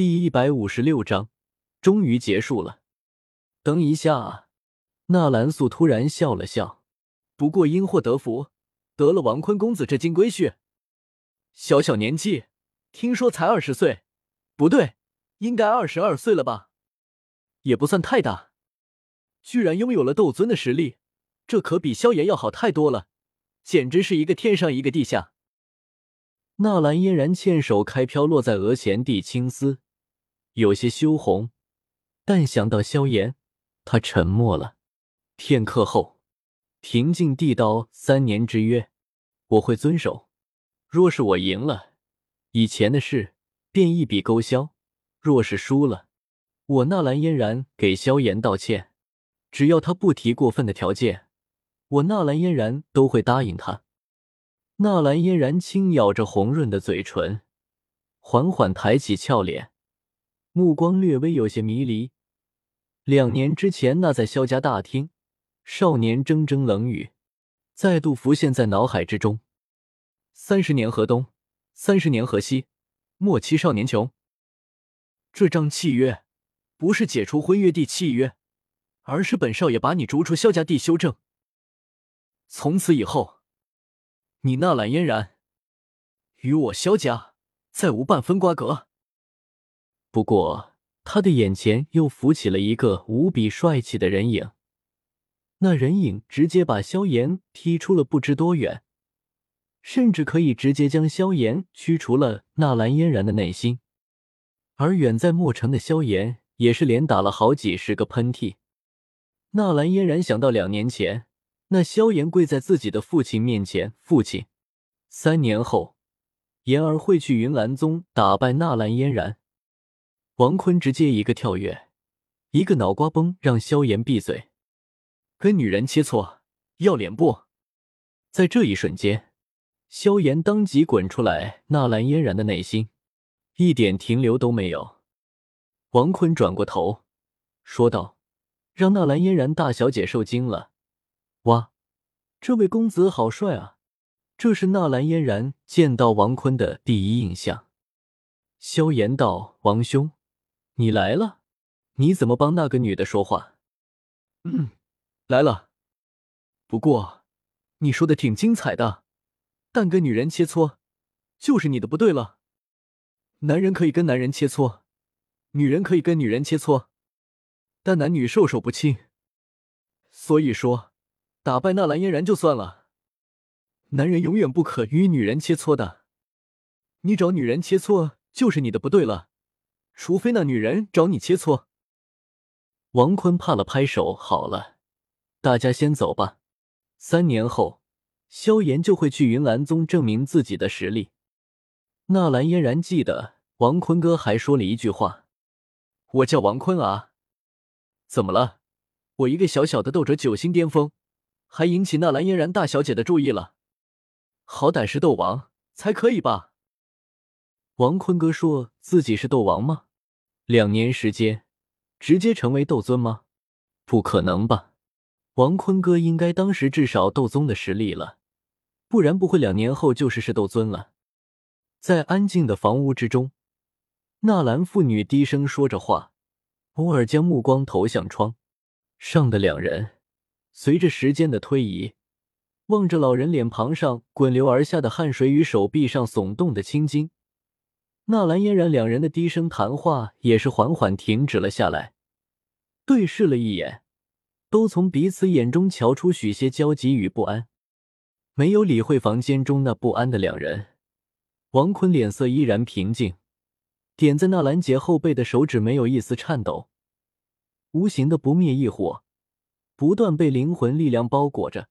第一百五十六章，终于结束了。等一下！纳兰素突然笑了笑。不过因祸得福，得了王坤公子这金龟婿。小小年纪，听说才二十岁，不对，应该二十二岁了吧？也不算太大，居然拥有了斗尊的实力，这可比萧炎要好太多了，简直是一个天上一个地下。纳兰嫣然欠手开飘落在额前，地青丝有些羞红，但想到萧炎，他沉默了。片刻后，平静地道：“三年之约，我会遵守。若是我赢了，以前的事便一笔勾销；若是输了，我纳兰嫣然给萧炎道歉，只要他不提过分的条件，我纳兰嫣然都会答应他。”纳兰嫣然轻咬着红润的嘴唇，缓缓抬起俏脸，目光略微有些迷离。两年之前，那在萧家大厅，少年铮铮冷语，再度浮现在脑海之中。三十年河东，三十年河西，莫欺少年穷。这张契约不是解除婚约地契约，而是本少爷把你逐出萧家地修正。从此以后。你纳兰嫣然与我萧家再无半分瓜葛。不过，他的眼前又浮起了一个无比帅气的人影，那人影直接把萧炎踢出了不知多远，甚至可以直接将萧炎驱除了纳兰嫣然的内心。而远在墨城的萧炎也是连打了好几十个喷嚏。纳兰嫣然想到两年前。那萧炎跪在自己的父亲面前，父亲，三年后，言儿会去云岚宗打败纳兰嫣然。王坤直接一个跳跃，一个脑瓜崩，让萧炎闭嘴。跟女人切磋，要脸不？在这一瞬间，萧炎当即滚出来，纳兰嫣然的内心一点停留都没有。王坤转过头说道：“让纳兰嫣然大小姐受惊了。”哇，这位公子好帅啊！这是纳兰嫣然见到王坤的第一印象。萧炎道：“王兄，你来了？你怎么帮那个女的说话？”“嗯，来了。不过你说的挺精彩的，但跟女人切磋，就是你的不对了。男人可以跟男人切磋，女人可以跟女人切磋，但男女授受不亲。所以说。”打败纳兰嫣然就算了，男人永远不可与女人切磋的。你找女人切磋就是你的不对了，除非那女人找你切磋。王坤怕了，拍手：“好了，大家先走吧。三年后，萧炎就会去云岚宗证明自己的实力。”纳兰嫣然记得王坤哥还说了一句话：“我叫王坤啊，怎么了？我一个小小的斗者九星巅峰。”还引起纳兰嫣然大小姐的注意了，好歹是斗王才可以吧？王坤哥说自己是斗王吗？两年时间，直接成为斗尊吗？不可能吧！王坤哥应该当时至少斗宗的实力了，不然不会两年后就是是斗尊了。在安静的房屋之中，纳兰妇女低声说着话，偶尔将目光投向窗上的两人。随着时间的推移，望着老人脸庞上滚流而下的汗水与手臂上耸动的青筋，纳兰嫣然两人的低声谈话也是缓缓停止了下来，对视了一眼，都从彼此眼中瞧出许些焦急与不安，没有理会房间中那不安的两人。王坤脸色依然平静，点在纳兰杰后背的手指没有一丝颤抖，无形的不灭异火。不断被灵魂力量包裹着，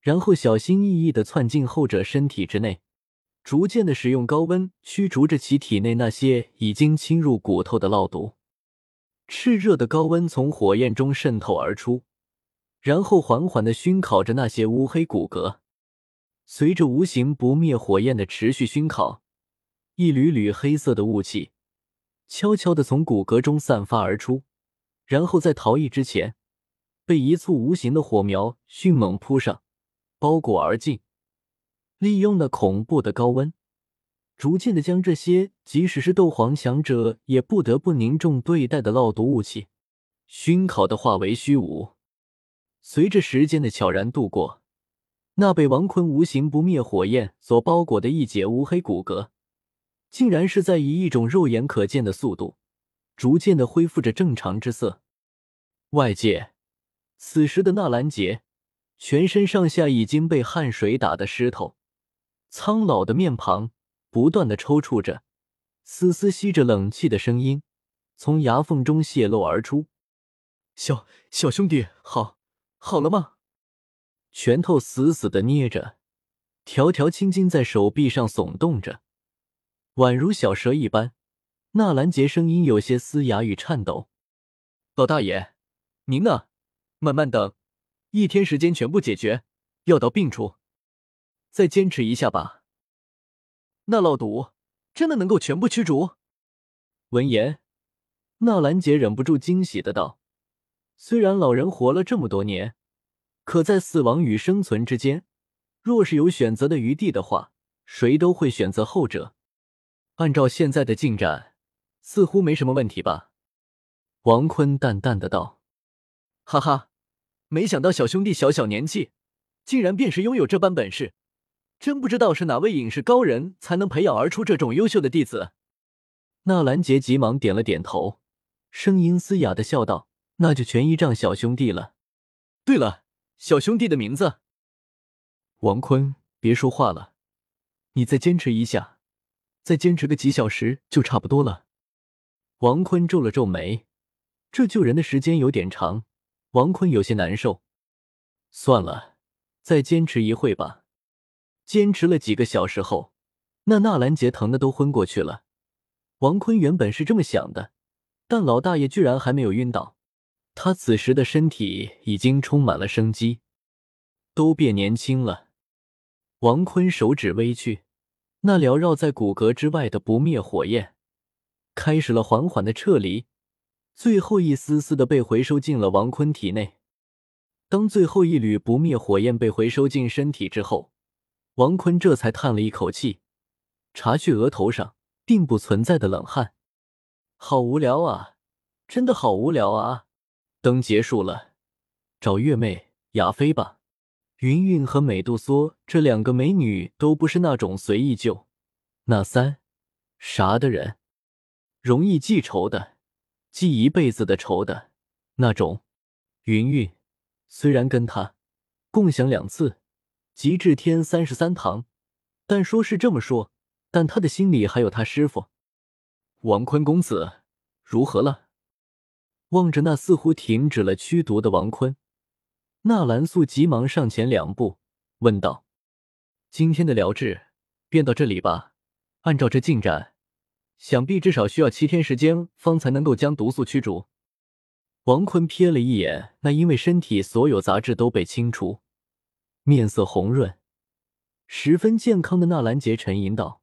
然后小心翼翼的窜进后者身体之内，逐渐的使用高温驱逐着其体内那些已经侵入骨头的烙毒。炽热的高温从火焰中渗透而出，然后缓缓的熏烤着那些乌黑骨骼。随着无形不灭火焰的持续熏烤，一缕缕黑色的雾气悄悄的从骨骼中散发而出，然后在逃逸之前。被一簇无形的火苗迅猛扑上，包裹而尽。利用那恐怖的高温，逐渐的将这些即使是斗皇强者也不得不凝重对待的烙毒雾气熏烤的化为虚无。随着时间的悄然度过，那被王坤无形不灭火焰所包裹的一截乌黑骨骼，竟然是在以一种肉眼可见的速度，逐渐的恢复着正常之色。外界，此时的纳兰杰，全身上下已经被汗水打得湿透，苍老的面庞。不断的抽搐着，丝丝吸着冷气的声音从牙缝中泄露而出。小小兄弟，好，好了吗？拳头死死的捏着，条条青筋在手臂上耸动着，宛如小蛇一般。纳兰杰声音有些嘶哑与颤抖：“老大爷，您呢？慢慢等，一天时间全部解决，药到病除。再坚持一下吧。”那老毒真的能够全部驱逐？闻言，纳兰杰忍不住惊喜的道：“虽然老人活了这么多年，可在死亡与生存之间，若是有选择的余地的话，谁都会选择后者。按照现在的进展，似乎没什么问题吧？”王坤淡淡的道：“哈哈，没想到小兄弟小小年纪，竟然便是拥有这般本事。”真不知道是哪位隐士高人才能培养而出这种优秀的弟子。纳兰杰急忙点了点头，声音嘶哑的笑道：“那就全依仗小兄弟了。对了，小兄弟的名字？”王坤，别说话了，你再坚持一下，再坚持个几小时就差不多了。王坤皱了皱眉，这救人的时间有点长，王坤有些难受。算了，再坚持一会吧。坚持了几个小时后，那纳兰杰疼的都昏过去了。王坤原本是这么想的，但老大爷居然还没有晕倒，他此时的身体已经充满了生机，都变年轻了。王坤手指微去，那缭绕在骨骼之外的不灭火焰开始了缓缓的撤离，最后一丝丝的被回收进了王坤体内。当最后一缕不灭火焰被回收进身体之后，王坤这才叹了一口气，察去额头上并不存在的冷汗，好无聊啊，真的好无聊啊！等结束了，找月妹、雅飞吧。云云和美杜莎这两个美女都不是那种随意就那三啥的人，容易记仇的，记一辈子的仇的那种。云云虽然跟他共享两次。极致天三十三堂，但说是这么说，但他的心里还有他师傅王坤公子如何了？望着那似乎停止了驱毒的王坤，纳兰素急忙上前两步问道：“今天的疗治便到这里吧。按照这进展，想必至少需要七天时间方才能够将毒素驱逐。”王坤瞥了一眼那因为身体所有杂质都被清除。面色红润、十分健康的纳兰杰沉吟道。